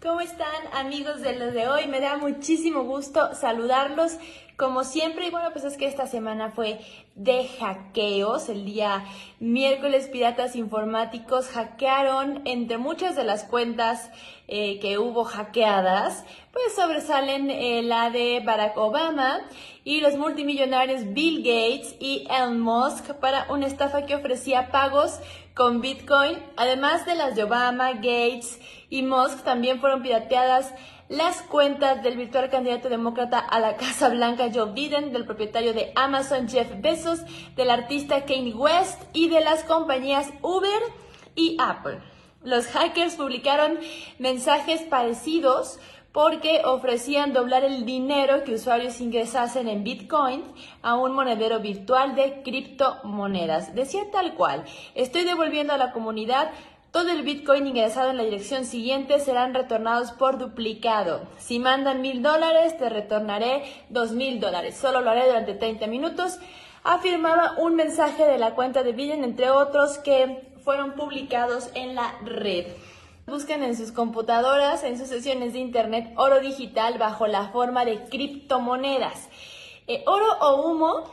¿Cómo están amigos de los de hoy? Me da muchísimo gusto saludarlos como siempre. Y bueno, pues es que esta semana fue de hackeos. El día miércoles piratas informáticos hackearon entre muchas de las cuentas eh, que hubo hackeadas. Pues sobresalen eh, la de Barack Obama y los multimillonarios Bill Gates y Elon Musk para una estafa que ofrecía pagos con Bitcoin. Además de las de Obama, Gates y Musk, también fueron pirateadas las cuentas del virtual candidato demócrata a la Casa Blanca Joe Biden, del propietario de Amazon Jeff Bezos, del artista Kanye West y de las compañías Uber y Apple. Los hackers publicaron mensajes parecidos porque ofrecían doblar el dinero que usuarios ingresasen en Bitcoin a un monedero virtual de criptomonedas. Decía tal cual, estoy devolviendo a la comunidad todo el Bitcoin ingresado en la dirección siguiente serán retornados por duplicado. Si mandan mil dólares, te retornaré dos mil dólares. Solo lo haré durante 30 minutos. Afirmaba un mensaje de la cuenta de Biden, entre otros, que fueron publicados en la red. Busquen en sus computadoras, en sus sesiones de Internet, oro digital bajo la forma de criptomonedas. Eh, oro o humo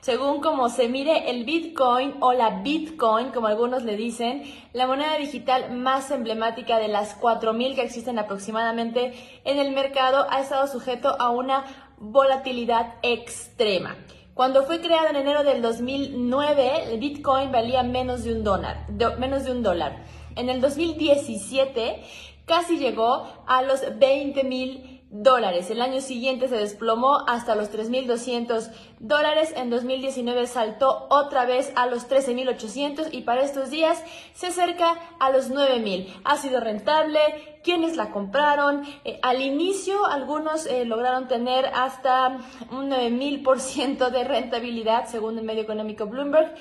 según como se mire el Bitcoin o la Bitcoin, como algunos le dicen, la moneda digital más emblemática de las 4.000 que existen aproximadamente en el mercado ha estado sujeto a una volatilidad extrema. Cuando fue creado en enero del 2009, el Bitcoin valía menos de un dólar. menos de un dólar. En el 2017 casi llegó a los 20 mil dólares. El año siguiente se desplomó hasta los 3.200 dólares. En 2019 saltó otra vez a los 13.800 y para estos días se acerca a los 9.000. Ha sido rentable. ¿Quiénes la compraron? Eh, al inicio algunos eh, lograron tener hasta un 9.000% de rentabilidad según el medio económico Bloomberg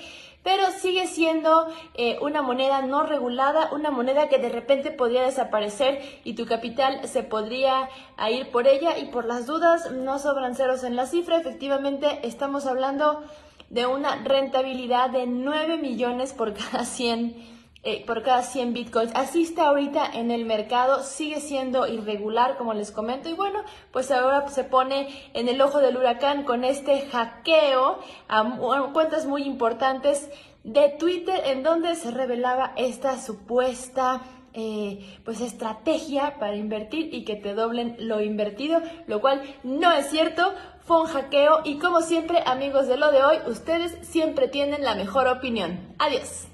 pero sigue siendo eh, una moneda no regulada, una moneda que de repente podría desaparecer y tu capital se podría ir por ella y por las dudas no sobran ceros en la cifra, efectivamente estamos hablando de una rentabilidad de 9 millones por cada 100 eh, por cada 100 bitcoins. Así está ahorita en el mercado, sigue siendo irregular, como les comento, y bueno, pues ahora se pone en el ojo del huracán con este hackeo a cuentas muy importantes de Twitter en donde se revelaba esta supuesta eh, pues estrategia para invertir y que te doblen lo invertido, lo cual no es cierto, fue un hackeo y como siempre amigos de lo de hoy, ustedes siempre tienen la mejor opinión. Adiós.